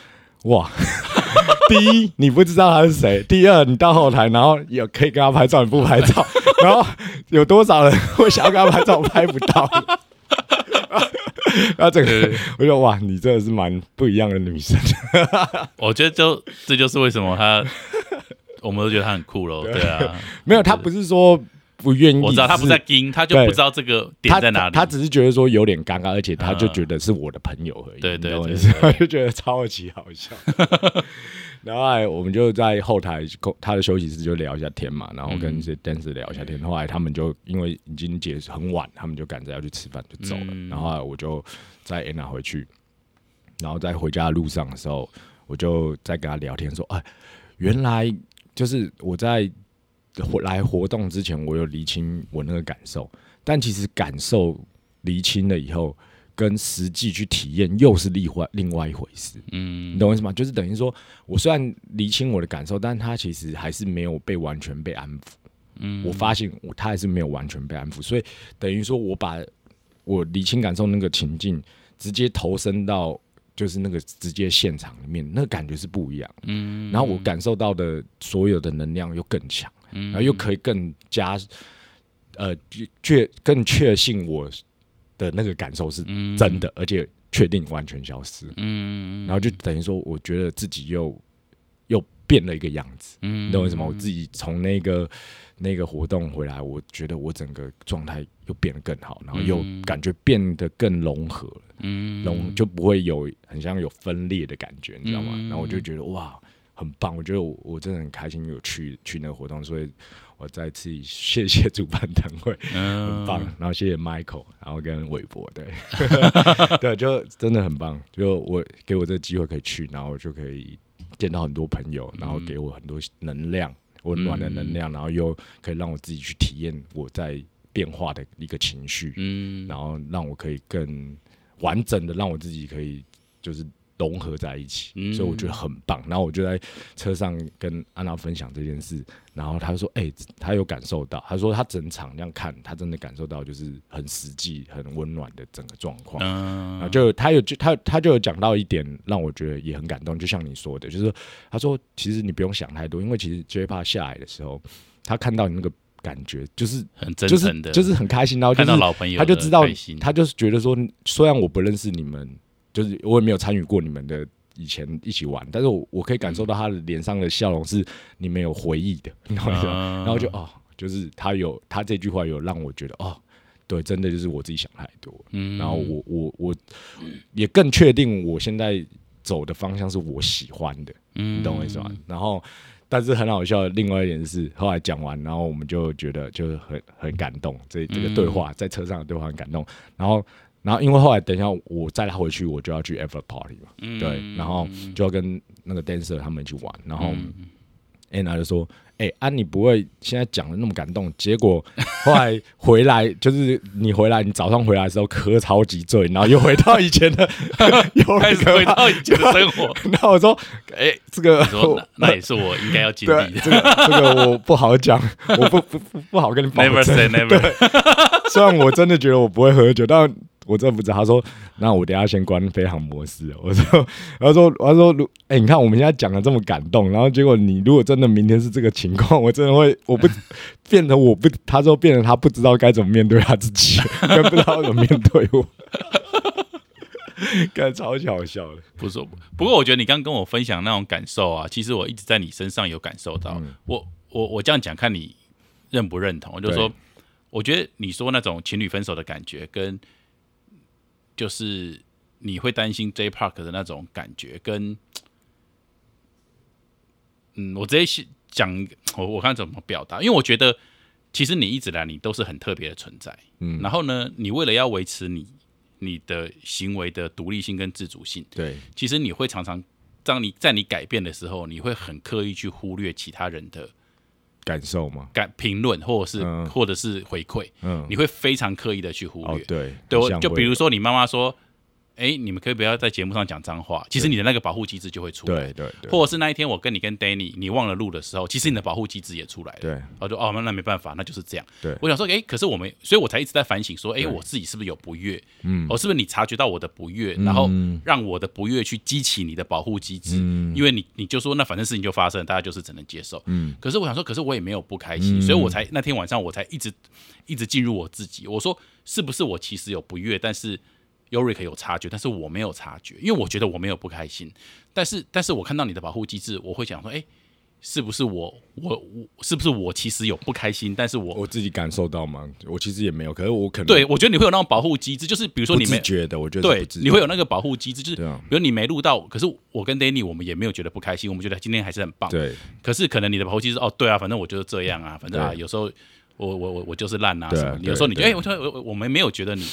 A: 哇！第一，你不知道他是谁；第二，你到后台，然后有可以跟他拍照，你不拍照，然后有多少人会想要跟他拍照，拍不到。然后这个，我就哇，你真的是蛮不一样的女生。
B: 我觉得就这就是为什么他，我们都觉得他很酷喽。对啊，
A: 没有，他不是说不愿意，
B: 我知道他不在盯，他就不知道这个点
A: 他
B: 在哪里。
A: 他只是觉得说有点尴尬，而且他就
B: 嗯
A: 觉得是我的朋友而已。
B: 对对
A: 我 就觉得超级好笑。然后来我们就在后台他的休息室就聊一下天嘛，然后跟一些 dancer 聊一下天。后来他们就因为已经结很晚，他们就赶着要去吃饭就走了。
B: 嗯
A: 然后后我就再 Anna 回去，然后在回家的路上的时候，我就在跟他聊天说：“哎，原来就是我在活来活动之前，我有厘清我那个感受，但其实感受厘清了以后，跟实际去体验又是另外另外一回事。
B: 嗯
A: 你懂我意思吗？就是等于说我虽然厘清我的感受，但他其实还是没有被完全被安抚。
B: 嗯
A: 我发现我他还是没有完全被安抚，所以等于说我把我理清感受那个情境直接投身到就是那个直接现场里面，那个感觉是不一样。
B: 嗯
A: 然后我感受到的所有的能量又更强，
B: 嗯
A: 然后又可以更加呃确更确信我的那个感受是真的，而且确定完全消失。
B: 嗯
A: 然后就等于说，我觉得自己又又变了一个样子。
B: 嗯
A: 你懂我意思吗？我自己从那个那个活动回来，我觉得我整个状态又变得更好，然后又
B: 嗯
A: 感觉变得更融合了，
B: 嗯
A: 融就不会有很像有分裂的感觉，你知道吗？
B: 嗯
A: 然后我就觉得哇，很棒，我觉得我我真的很开心有去去那个活动，所以我再次谢 谢主办单位，
B: 嗯。
A: 很棒，然后谢谢 Michael，然后跟韦伯，对 对，就真的很棒，就我给我这个机会可以去，然后我就可以见到很多朋友，然后给我很多能量，温暖的能量，然后又可以让我自己去体验我在变化的一个情绪，
B: 嗯。
A: 然后让我可以更完整的让我自己可以就是融合在一起，
B: 嗯
A: 所以我觉得很棒。然后我就在车上跟安娜分享这件事，然后她说：“哎、她有感受到，她说她整场这样看，她真的感受到就是很实际、很温暖的整个状况。”
B: 嗯
A: 然后就她有就他他就有讲到一点，让我觉得也很感动，就像你说的，就是她说其实你不用想太多，因为其实 J 帕下来的时候，他看到你那个感觉，就是
B: 很真
A: 就是
B: 诚的，
A: 就是很开心，然后就
B: 看
A: 是
B: 到老朋友的
A: 他就知道他就是觉得说，虽然我不认识你们，就是我也没有参与过你们的以前一起玩，但是我我可以感受到他的脸上的笑容是你们有回忆的，你懂我意思吗？
B: 嗯
A: 然后就哦，就是他有他这句话有让我觉得哦，对，真的就是我自己想太多，
B: 嗯
A: 然后我我我也更确定我现在走的方向是我喜欢的，
B: 嗯
A: 你懂我意思吗？然后，但是很好笑的另外一点是，后来讲完，然后我们就觉得就是很很感动，这这个对话、在车上的对话很感动。然后，然后因为后来等一下我载他回去，我就要去 Ever Party 嘛，
B: 嗯
A: 对，然后就要跟那个 dancer 他们一起玩，然后
B: 嗯
A: Anna 就说。哎、啊，你不会现在讲的那么感动，结果 后来回来就是你回来，你早上回来的时候喝超级醉，然后又回到以前的，又
B: 开始回到以前的生活。
A: 然后我说，哎、这个
B: 那那也是我应该要经
A: 对
B: 历，的。
A: 这个这个我不好讲，我不不不不好跟你保
B: Never
A: 证。
B: say never。
A: 虽然我真的觉得我不会喝酒，但我真的不知道。他说，那我等下先关飞行模式。我说，他说，他说，如哎、你看我们现在讲的这么感动，然后结果你如果真的明天是这个情况，我真的会，我不 变得我不，他说变得他不知道该怎么面对他自己，更不知道怎么面对我。干超级好笑的，
B: 不是，不过我觉得你刚跟我分享那种感受啊，其实我一直在你身上有感受到。我我我这样讲，看你认不认同。我就说，我觉得你说那种情侣分手的感觉，跟就是你会担心 J Park 的那种感觉，跟嗯，我直接是讲，我我看怎么表达，因为我觉得其实你一直来，你都是很特别的存在。
A: 嗯
B: 然后呢，你为了要维持你你的行为的独立性跟自主性，
A: 对，
B: 其实你会常常，当你在你改变的时候，你会很刻意去忽略其他人的
A: 感受吗，
B: 感评论，或者是、
A: 嗯。
B: 或者是回馈，
A: 嗯，
B: 你会非常刻意的去忽略。，
A: 哦对，
B: 对，就比如说你妈妈说，哎，你们可以不要在节目上讲脏话，其实你的那个保护机制就会出来。
A: 对对对，
B: 或者是那一天我跟你跟 Danny 你忘了录的时候，其实你的保护机制也出来了。
A: 对
B: 然后就哦，那那没办法，那就是这样。
A: 对
B: 我想说，哎，可是我们，所以我才一直在反省说，哎，
A: 对
B: 我自己是不是有不悦？
A: 嗯
B: 哦，是不是你察觉到我的不悦，然后让我的不悦去激起你的保护机制？
A: 嗯
B: 因为你你就说那反正事情就发生了，大家就是只能接受。
A: 嗯
B: 可是我想说，可是我也没有不开心，所以我才那天晚上我才一直一直进入我自己。我说是不是我其实有不悦，但是 Yorick 有察觉，但是我没有察觉，因为我觉得我没有不开心。但是但是我看到你的保护机制，我会想说，哎、是不是我我我是不是我其实有不开心？但是我
A: 我自己感受到吗？我其实也没有，可是我可能
B: 对我觉得你会有那种保护机制，就是比如说你没
A: 觉得，我觉得
B: 对你会有那个保护机制，就是
A: 啊
B: 比如你没录到，可是我跟 Danny 我们也没有觉得不开心，我们觉得今天还是很棒。
A: 对
B: 可是可能你的保护机制哦，对啊，反正我就是这样啊，反正啊，有时候我我我我就是烂啊什么有时候你哎，我说我我我们没有觉得你，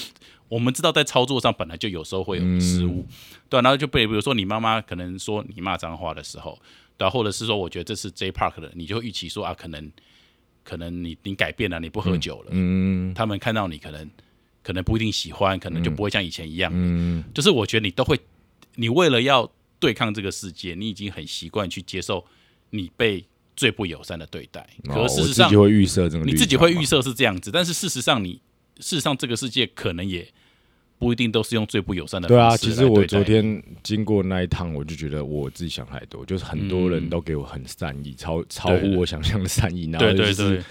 B: 我们知道在操作上本来就有时候会有
A: 嗯。
B: 失误，对啊、然后就被比如说你妈妈可能说你骂脏话的时候，对啊，或者是说我觉得这是 J Park 的，你就预期说啊，可能可能你你改变了，你不喝酒了，
A: 嗯。
B: 他们看到你可能可能不一定喜欢，可能就不会像以前一样。
A: 嗯。
B: 就是我觉得你都会，你为了要对抗这个世界，你已经很习惯去接受你被最不友善的对待。
A: 哦
B: 可是事实上
A: 你自己，会预设这个，
B: 你自己会预，设是这样子，但是事实上你，事实上这个世界可能也不一定都是用最不友善的
A: 对啊，其实我昨天经过那一趟，我就觉得我自己想太多，就是很多人都给我很善意，超超乎我想象的善意，然后就是
B: 对，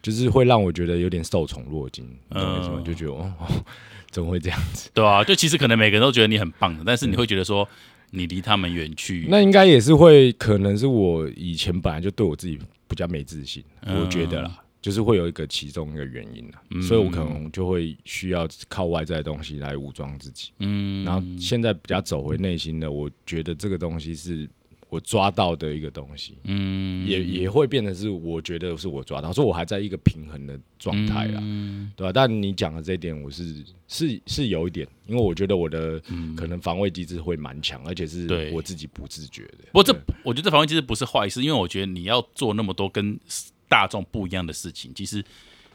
A: 就是会让我觉得有点受宠若惊？
B: 嗯
A: 就觉得哦，哦 怎么会这样子？
B: 对啊，就其实可能每个人都觉得你很棒的，但是你会觉得说你离他们远去，
A: 那应该也是会，可能是我以前本来就对我自己比较没自信，
B: 嗯
A: 我觉得啦，就是会有一个其中一个原因啦，
B: 嗯。
A: 所以我可能就会需要靠外在的东西来武装自己。
B: 嗯，
A: 然后现在比较走回内心的，我觉得这个东西是我抓到的一个东西，
B: 嗯。
A: 也也会变得是我觉得是我抓到，所以我还在一个平衡的状态啦，
B: 嗯。
A: 对吧、但你讲的这一点，我是是是有一点，因为我觉得我的可能防卫机制会蛮强，而且是我自己不自觉的。
B: 不过这我觉得这防卫机制不是坏事，因为我觉得你要做那么多跟大众不一样的事情，其实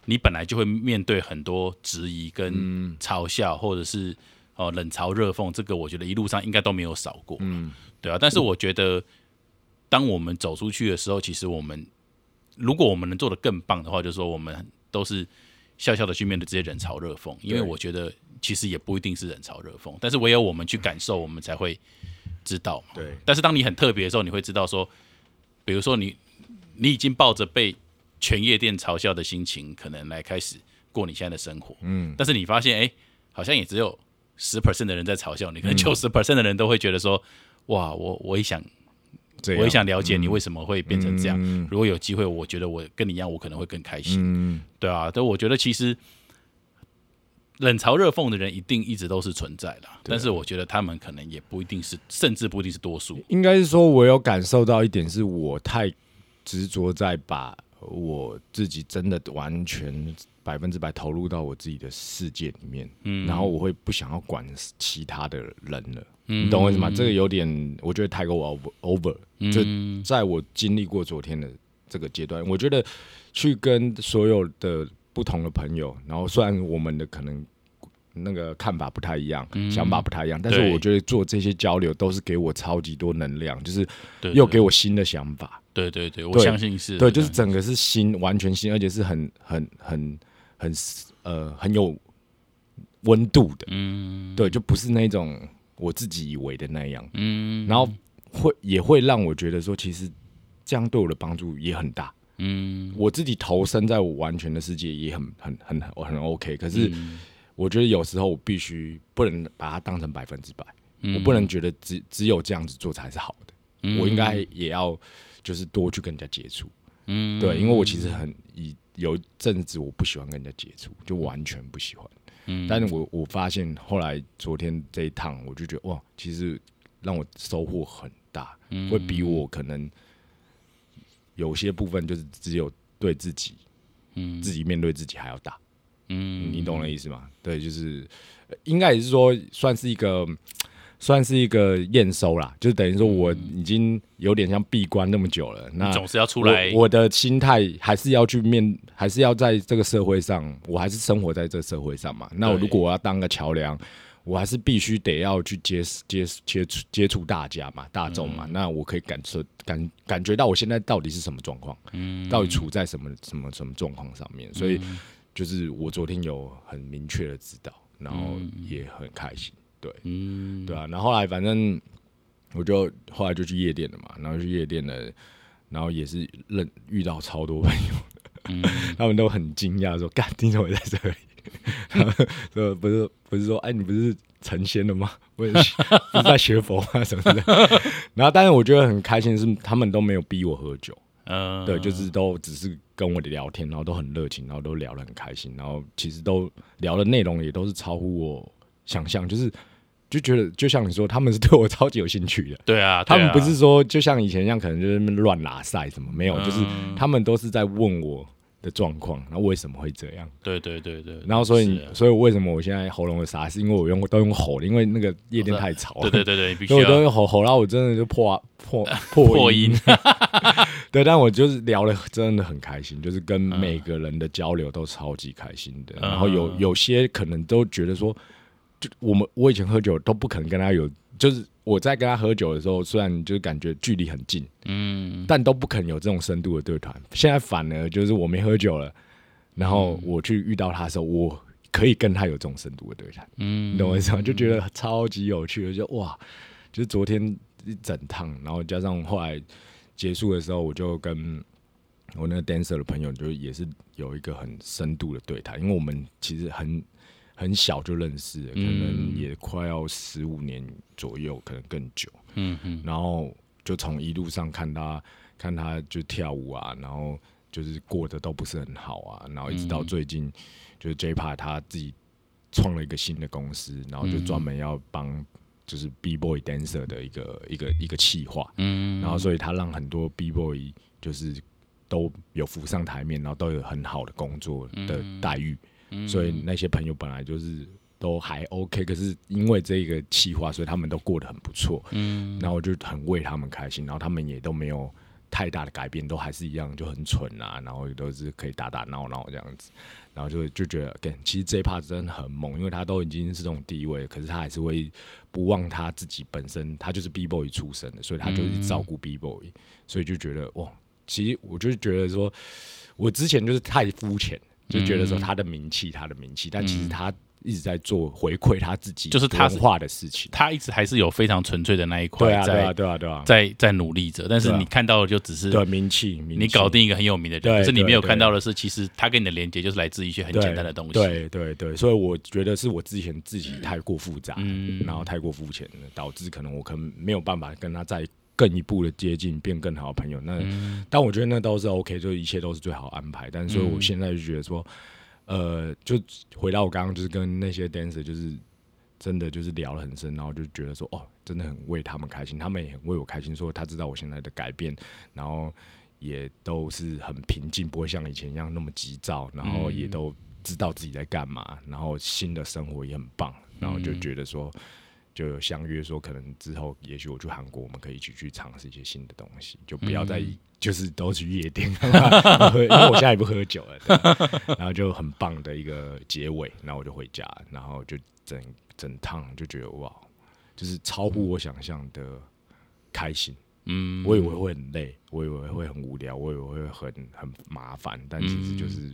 B: 你本来就会面对很多质疑跟嘲笑，或者是哦冷嘲热讽，这个我觉得一路上应该都没有少过，
A: 嗯，
B: 对啊。但是我觉得，当我们走出去的时候，其实我们如果我们能做得更棒的话，就是说我们都是笑笑的去面对这些冷嘲热讽，因为我觉得其实也不一定是冷嘲热讽，但是唯有我们去感受，我们才会知道嘛。
A: 对，
B: 但是当你很特别的时候，你会知道说，比如说你你已经抱着被全夜店嘲笑的心情，可能来开始过你现在的生活，
A: 嗯，
B: 但是你发现，哎、好像也只有十 percent 的人在嘲笑你，可能九十 percent 的人都会觉得说，哇，我我也想，我也想了解你为什么会变成这样。
A: 嗯
B: 如果有机会，我觉得我跟你一样，我可能会更开心，
A: 嗯，
B: 对啊。但我觉得其实冷嘲热讽的人一定一直都是存在的，但是我觉得他们可能也不一定是，甚至不一定是多数。
A: 应该是说，我有感受到一点，是我太执着在把我自己真的完全百分之百投入到我自己的世界里面，
B: 嗯。
A: 然后我会不想要管其他的人了，
B: 嗯。
A: 你懂我意思吗？这个有点，我觉得太过 over over，就
B: 嗯。
A: 在我经历过昨天的这个阶段，我觉得去跟所有的不同的朋友，然后虽然我们的可能那个看法不太一样，想法不太一样，但是我觉得做这些交流都是给我超级多能量，就是又给我新的想法。
B: 对对对，我相信是
A: 对，就是整个是新，完全新，而且是很很很很呃很有温度的，
B: 嗯。
A: 对，就不是那种我自己以为的那样，
B: 嗯，
A: 然后会也会让我觉得说，其实这样对我的帮助也很大。
B: 嗯。
A: 我自己投身在我完全的世界也很很很很很 OK，可是
B: 嗯。
A: 我觉得有时候我必须不能把它当成百分之百，
B: 嗯
A: 我不能觉得只只有这样子做才是好的，
B: 嗯。
A: 我应该也要就是多去跟人家接触，
B: 嗯。
A: 对，因为我其实很以有一阵子我不喜欢跟人家接触，就完全不喜欢，
B: 嗯。
A: 但是我我发现后来昨天这一趟，我就觉得哇，其实让我收获很大，
B: 嗯。
A: 会比我可能有些部分就是只有对自己，
B: 嗯。
A: 自己面对自己还要大，
B: 嗯。
A: 你懂我的意思吗？对，就是呃应该也是说算是一个。算是一个验收啦，就是等于说我已经有点像闭关那么久了，那
B: 总是要出来
A: 我我的心态还是要去面，还是要在这个社会上，我还是生活在这个社会上嘛。那我如果我要当个桥梁，我还是必须得要去接接接触接触大家嘛，大众嘛。
B: 嗯
A: 那我可以感受感感觉到我现在到底是什么状况，
B: 嗯
A: 到底处在什么什么什么状况上面。所以就是我昨天有很明确的知道，然后也很开心。对，
B: 嗯
A: 对啊，然后后来反正我就后来就去夜店了嘛，然后去夜店了，然后也是认遇到超多朋友
B: 嗯，
A: 他们都很惊讶说：“干，你怎么在这里？” 然后说不是不是说哎，你不是成仙了吗？不是在学佛啊什么的。然后，但是我觉得很开心的是，他们都没有逼我喝酒，
B: 嗯
A: 对，就是都只是跟我聊天，然后都很热情，然后都聊得很开心，然后其实都聊的内容也都是超乎我想象，就是就觉得就像你说，他们是对我超级有兴趣的。
B: 对啊，
A: 他们不是说就像以前一样，可能就是乱拉赛什么没有，
B: 嗯。
A: 就是他们都是在问我的状况，然后为什么会这样，
B: 对对对对，
A: 然后所以所以为什么我现在喉咙有沙，是因为我用都用吼的，因为那个夜店太吵。了，
B: 对对对对，必须
A: 所以我都用吼吼，然后我真的就破破
B: 破
A: 破
B: 音，
A: 对，但我就是聊的真的很开心，就是跟每个人的交流都超级开心的。然后有
B: 嗯
A: 有些可能都觉得说，就我们我以前喝酒都不可能跟他有，就是我在跟他喝酒的时候，虽然就是感觉距离很近，
B: 嗯
A: 但都不可能有这种深度的对谈。现在反而就是我没喝酒了，然后我去遇到他的时候，我可以跟他有这种深度的对谈。
B: 嗯
A: 你懂我意思吗？就觉得超级有趣的，就哇，就是昨天一整趟，然后加上后来结束的时候，我就跟我那个 dancer 的朋友，就也是有一个很深度的对谈，因为我们其实很很小就认识了，可能也快要十五年左右，可能更久。
B: 嗯嗯。
A: 然后就从一路上看他看他就跳舞啊，然后就是过得都不是很好啊，然后一直到最近、就是 J a 他自己创了一个新的公司，然后就专门要帮就是 B boy dancer 的一个一个一个企划，
B: 嗯，
A: 然后所以他让很多 B boy 就是都有浮上台面，然后都有很好的工作的待遇，所以那些朋友本来就是都还 OK，可是因为这个企划，所以他们都过得很不错。嗯，然后我就很为他们开心，然后他们也都没有太大的改变，都还是一样就很蠢啊，然后也都是可以打打闹闹这样子，然后就就觉得，跟其实这一 part 真的很猛，因为他都已经是这种地位，可是他还是会不忘他自己本身，他就是 B boy 出身的，所以他就一直照顾 B boy，、所以就觉得哇，其实我就是觉得说，我之前就是太肤浅，就觉得说他的名气，他的名气，但其实他一直在做回馈他自己
B: 就是他
A: 化的事情。
B: 他一直还是有非常纯粹的那一块
A: 对啊，对啊，
B: 在
A: 对啊，对啊，
B: 在在努力着，但是你看到的就只是
A: 对名气，名
B: 你搞定一个很有名的人，可是你没有看到的是，其实他跟你的连接就是来自于一些很简单的东西。
A: 对对对，所以我觉得是我之前自己太过复杂，
B: 嗯。
A: 然后太过肤浅，导致可能我可能没有办法跟他再更一步的接近，变更好的朋友。那、
B: 嗯
A: 但我觉得那都是 OK，就一切都是最好安排。但所以我现在就觉得说，呃，就回到我刚刚就是跟那些 dancer 就是。真的就是聊得很深，然后就觉得说，哦，真的很为他们开心，他们也很为我开心，说他知道我现在的改变，然后也都是很平静，不会像以前一样那么急躁，然后也都知道自己在干嘛，然后新的生活也很棒，然后就觉得说，就有相约说，可能之后也许我去韩国，我们可以一起去尝试一些新的东西，就不要再、就是都去夜店，喝 因为我现在也不喝酒了，然后就很棒的一个结尾，然后我就回家，然后就整整趟就觉得哇，就是超乎我想象的开心。
B: 嗯，
A: 我以为会很累，我以为会很无聊，我以为会很很麻烦，但其实就是、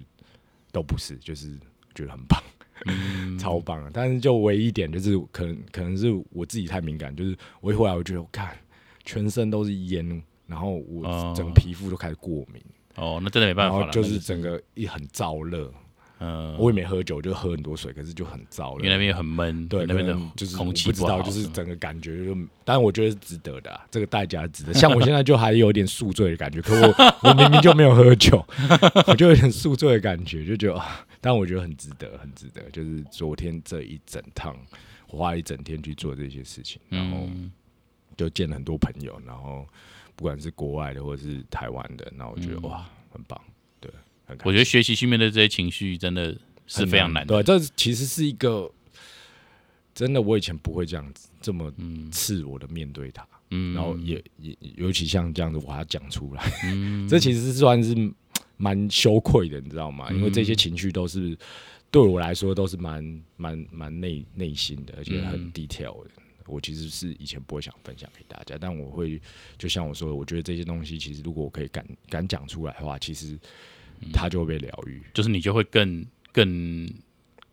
A: 都不是，就是觉得很棒。超棒的。但是就唯一一点就是，可能可能是我自己太敏感，就是我一回来我觉得，我看全身都是烟，然后我
B: 哦
A: 整个皮肤都开始过敏，
B: 哦，那真的没办法了，
A: 就是整个一很燥热。
B: 嗯，
A: 我也没喝酒，就喝很多水，可是就很燥了。
B: 因为那边很闷，
A: 对，
B: 那边的
A: 就是
B: 空
A: 气不知道，就是整个感觉就，当然我觉得是值得的、啊，这个代价值得。像我现在就还有点宿醉的感觉，可我 我明明就没有喝酒，我就有点宿醉的感觉，就觉得，啊但我觉得很值得，很值得。就是昨天这一整趟，我花一整天去做这些事情，然后
B: 嗯，
A: 就见了很多朋友，然后不管是国外的或者是台湾的，那我觉得、
B: 嗯
A: 哇，很棒，
B: 我觉得学习去面对这些情绪真的是非常难的，
A: 对，这其实是一个真的，我以前不会这样子这么
B: 嗯
A: 赤裸的面对他，
B: 嗯，
A: 然后也也尤其像这样子，我还要讲出来，
B: 嗯。
A: 这其实是算是蛮羞愧的，你知道吗？因为这些情绪都是对我来说都是蛮蛮蛮内内心的，而且很
B: 嗯
A: detail 的。我其实是以前不会想分享给大家，但我会就像我说的，我觉得这些东西其实如果我可以敢敢讲出来的话，其实它就会被疗愈。
B: 就是你就会更更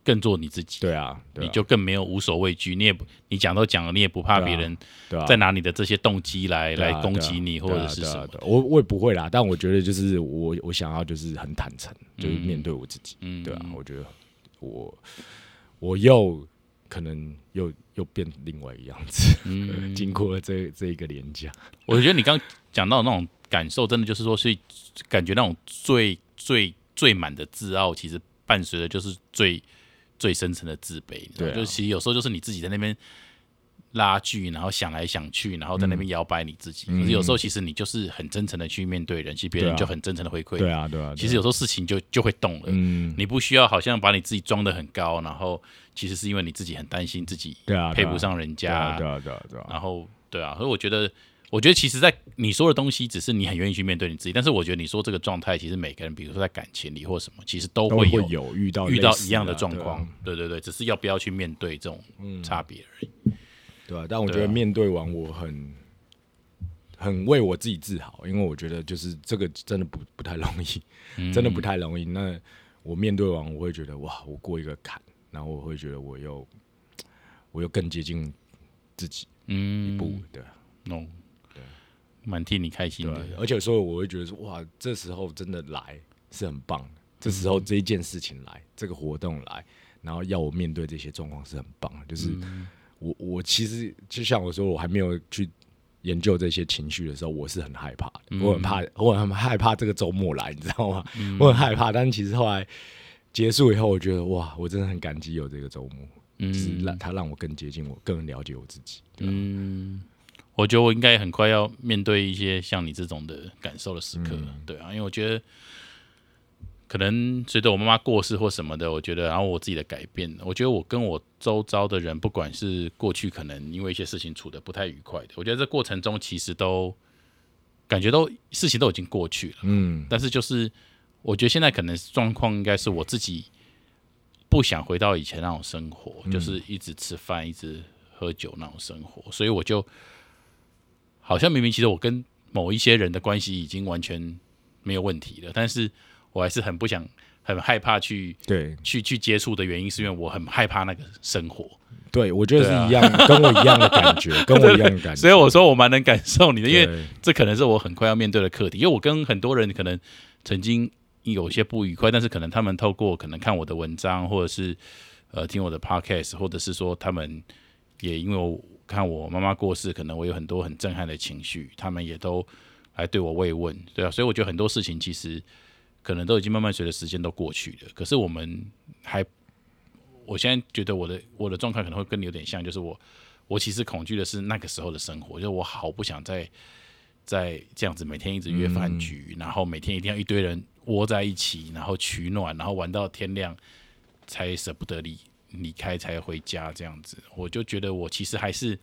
B: 更做你自己，
A: 对啊，对啊
B: 你就更没有无所畏惧，你也不你讲都讲了，你也不怕别人
A: 对啊，
B: 再拿你的这些动机来
A: 对啊
B: 来攻击你或
A: 对啊
B: 者是什么，
A: 对啊对啊我我也不会啦，但我觉得就是我我想要就是很坦诚，就是面对我自己，
B: 嗯，
A: 对啊，我觉得我我又可能又又变另外一个样子，
B: 嗯
A: 经过了这这一个连假，
B: 我觉得你刚讲到的那种感受，真的就是说，是感觉那种最最最满的自傲，其实伴随的就是最最深层的自卑。
A: 对啊
B: 就其实有时候就是你自己在那边拉锯，然后想来想去，然后在那边摇摆你自己。
A: 嗯
B: 可是有时候其实你就是很真诚的去面对人，其实别人就很真诚的回馈。
A: 对啊对啊，
B: 其实有时候事情就就会动了。
A: 嗯，
B: 你不需要好像把你自己装的很高，然后其实是因为你自己很担心自己
A: 对啊
B: 配不上人家，
A: 对啊对啊对啊，
B: 然后对啊，所以我觉得，我觉得其实，在你说的东西，只是你很愿意去面对你自己，但是我觉得你说这个状态，其实每个人，比如说在感情里或什么，其实都
A: 都会
B: 会有
A: 有遇到
B: 遇到一样的状况，对对对，只是要不要去面对这种差别而已。
A: 对啊，但我觉得面对完我很很为我自己自豪，因为我觉得就是这个真的不不太容易，
B: 嗯。
A: 真的不太容易。那我面对完，我会觉得哇，我过一个坎，然后我会觉得我又我又更接近自己一
B: 嗯，
A: 步，对啊
B: 哦，蛮替你开心的
A: 啊，，而且所以我会觉得说哇，这时候真的来是很棒的，这时候这一件事情来，这个活动来，然后要我面对这些状况是很棒的，就是。
B: 嗯
A: 我我其实就像我说，我还没有去研究这些情绪的时候，我是很害怕的，
B: 嗯
A: 我很怕，我很害怕这个周末来，你知道吗？我很害怕，但其实后来结束以后，我觉得哇，我真的很感激有这个周末，就是
B: 嗯
A: 让它让我更接近我，更了解我自己。对吧
B: 嗯，我觉得我应该很快要面对一些像你这种的感受的时刻，
A: 嗯
B: 对啊，因为我觉得可能随着我妈妈过世或什么的，我觉得，然后我自己的改变，我觉得我跟我周遭的人，不管是过去可能因为一些事情处的不太愉快的，我觉得这过程中其实都感觉都事情都已经过去了，
A: 嗯。
B: 但是就是我觉得现在可能状况应该是我自己不想回到以前那种生活，就是一直吃饭、一直喝酒那种生活，所以我就好像明明其实我跟某一些人的关系已经完全没有问题了，但是我还是很不想、很害怕去
A: 对
B: 去去接触的原因，是因为我很害怕那个生活。
A: 对，我觉得是一样，跟我一样的感觉，跟我 一样的感觉。
B: 所以我说我蛮能感受你的，因为这可能是我很快要面对的课题。因为我跟很多人可能曾经有些不愉快，但是可能他们透过可能看我的文章，或者是呃听我的 podcast，或者是说他们也因为我看我妈妈过世，可能我有很多很震撼的情绪，他们也都来对我慰问，对啊，所以我觉得很多事情其实可能都已经慢慢随着时间都过去了，可是我们还。我现在觉得我的我的状态可能会跟你有点像，就是我我其实恐惧的是那个时候的生活，就是我好不想再再这样子每天一直约饭局，然后每天一定要一堆人窝在一起，然后取暖，然后玩到天亮才舍不得离离开，才回家这样子。我就觉得我其实还是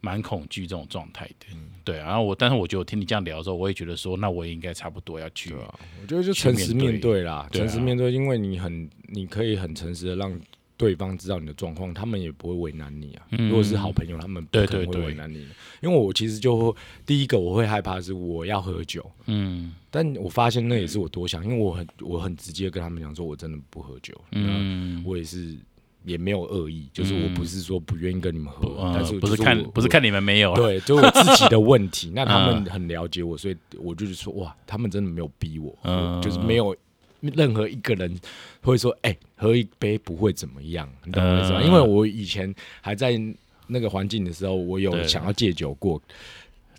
B: 蛮恐惧这种状态的，对啊。然后我，但是我觉得我听你这样聊的时候，我也觉得说，那我也应该差不多要去
A: 对啊，我觉得就诚实面对啦，诚实面对，因为你很，你可以很诚实的让对方知道你的状况，他们也不会为难你啊。
B: 嗯
A: 如果是好朋友，他们不可能会为难你的。因为我其实就会第一个我会害怕是我要喝酒，
B: 嗯
A: 但我发现那也是我多想，因为我很我很直接跟他们讲说，我真的不喝酒。嗯，
B: 嗯，
A: 我也是也没有恶意，就是我不是说不愿意跟你们喝，
B: 呃
A: 但是
B: 不是看不是看你们没有，
A: 对，就我自己的 问题。那他们
B: 嗯
A: 很了解我，所以我就是说，哇，他们真的没有逼我，
B: 嗯
A: 就是没有任何一个人会说，哎、喝一杯不会怎么样，你懂我意思吗？
B: 嗯
A: 因为我以前还在那个环境的时候，我有想要戒酒过。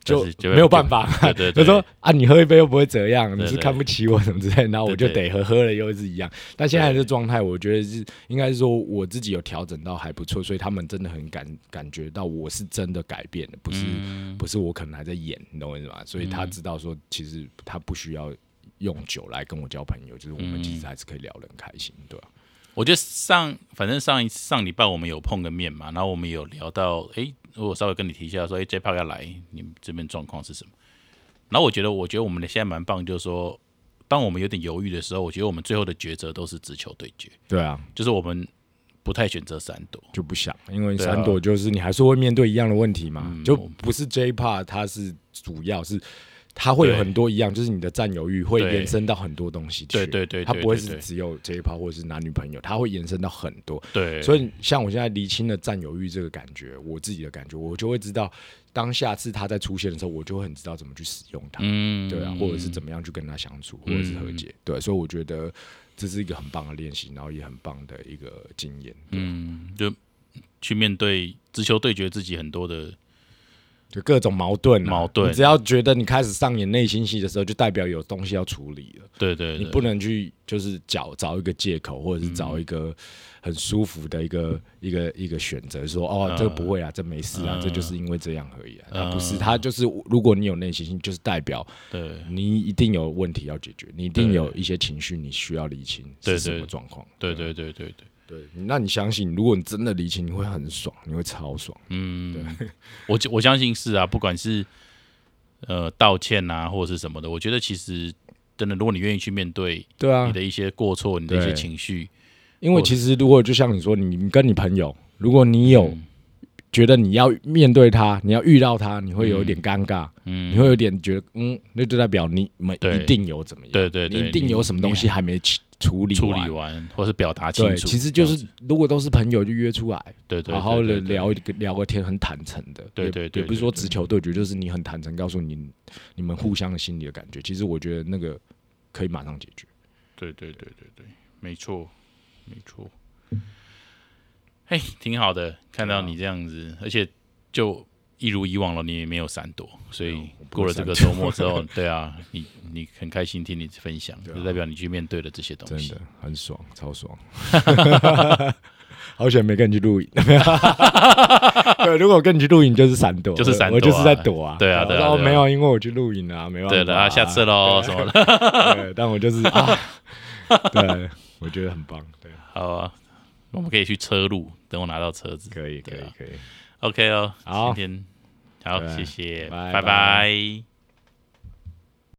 A: 就
B: 就
A: 没有办法，
B: 对对对。
A: 就说啊，你喝一杯又不会怎样，你是看不起我什么之类的，然后我就得喝，喝了又是一样。但现在
B: 对。
A: 的状态，我觉得是应该是说我自己有调整到还不错，所以他们真的很感感觉到我是真的改变了，不是、
B: 嗯。
A: 不是我可能还在演，你懂我意思吗？所以他
B: 嗯。
A: 知道说，其实他不需要用酒来跟我交朋友，就是我们其实还是可以聊得很开心，对吧、
B: 我觉得上反正上一上礼拜我们有碰个面嘛，然后我们有聊到，诶，我稍微跟你提一下说，诶 j p a 要来，你们这边状况是什么？然后我觉得，我觉得我们的现在蛮棒，就是说，当我们有点犹豫的时候，我觉得我们最后的抉择都是直球对决，
A: 对啊，
B: 就是我们不太选择闪躲。
A: 就不想，因为闪躲就是你还是会面对一样的问题嘛，
B: 嗯
A: 就不是 J part，它是主要是。它会有很多一样，就是你的占有欲会延伸到很多东西去。
B: 对对对对
A: 它不会是只有 J part 或者是男女朋友，它会延伸到很多。
B: 对，
A: 所以像我现在厘清了占有欲这个感觉，我自己的感觉，我就会知道，当下次它在出现的时候，我就会很知道怎么去使用它。
B: 嗯。
A: 对啊，或者是怎么样去跟他相处，或者是和解，对，所以我觉得这是一个很棒的练习，然后也很棒的一个经验，嗯，
B: 嗯，就去面对直球对决自己很多的，
A: 就各种矛盾啊、
B: 矛盾
A: 你只要觉得你开始上演内心戏的时候，就代表有东西要处理了，
B: 对对对，
A: 你不能去就是找找一个借口，或者是找一个很舒服的一个一个一个选择，说哦
B: 嗯
A: 这个不会啊，这没事啊，
B: 嗯
A: 这就是因为这样而已啊，那不是，
B: 嗯。
A: 他就是如果你有内心戏，就是代表
B: 对。
A: 你一定有问题要解决，你一定有一些情绪你需要理清
B: 对
A: 是什么状况，
B: 对对对对对，
A: 对，那你相信，如果你真的离清，你会很爽，你会超爽。
B: 嗯，我我相信是啊，不管是呃道歉啊，或者是什么的，我觉得其实真的，如果你愿意去面对
A: 对啊
B: 你，的一些过错，你的一些情绪，
A: 因为其实如果就像你说，你你跟你朋友，如果你有
B: 嗯
A: 觉得你要面对他，你要遇到他，你会有一点尴尬，
B: 嗯，
A: 你会有点觉得，嗯，那就代表你们一定有怎么样，
B: 对对对
A: 你一定有什么东西还没处处理
B: 处
A: 完
B: 理完，或是表达清
A: 对，
B: 楚，
A: 其实就是如果都是朋友，就约出来，
B: 对对，
A: 好好的聊一个聊个天，很坦诚的。
B: 对对对
A: 也不是说
B: 对对
A: 直球对决，就是你很坦诚告诉你你们互相的心里的感觉。其实我觉得那个可以马上解决。
B: 对对对对对，没错没错。嘿，挺好的，看到你这样子，而且就一如以往了，你也没有闪躲，所以过了这个周末之后，对啊，你你很开心听你分享，
A: 啊
B: 就代表你去面对了这些东西
A: 真的。很爽，超爽。好险没跟你去露营，对，如果跟你去露营就是闪躲，
B: 就是闪躲啊
A: 我就是在躲啊。
B: 对啊对啊
A: 没有，因为我去露营啊，没办法。
B: 对了啊，下次喽什么的，
A: 对，但我就是啊，对，我觉得很棒，对，
B: 好啊，我们可以去车路，等我拿到车子。
A: 可以，可以可以。
B: OK 哦，
A: 好。
B: 今天好，谢谢，
A: 拜
B: 拜。
A: 拜
B: 拜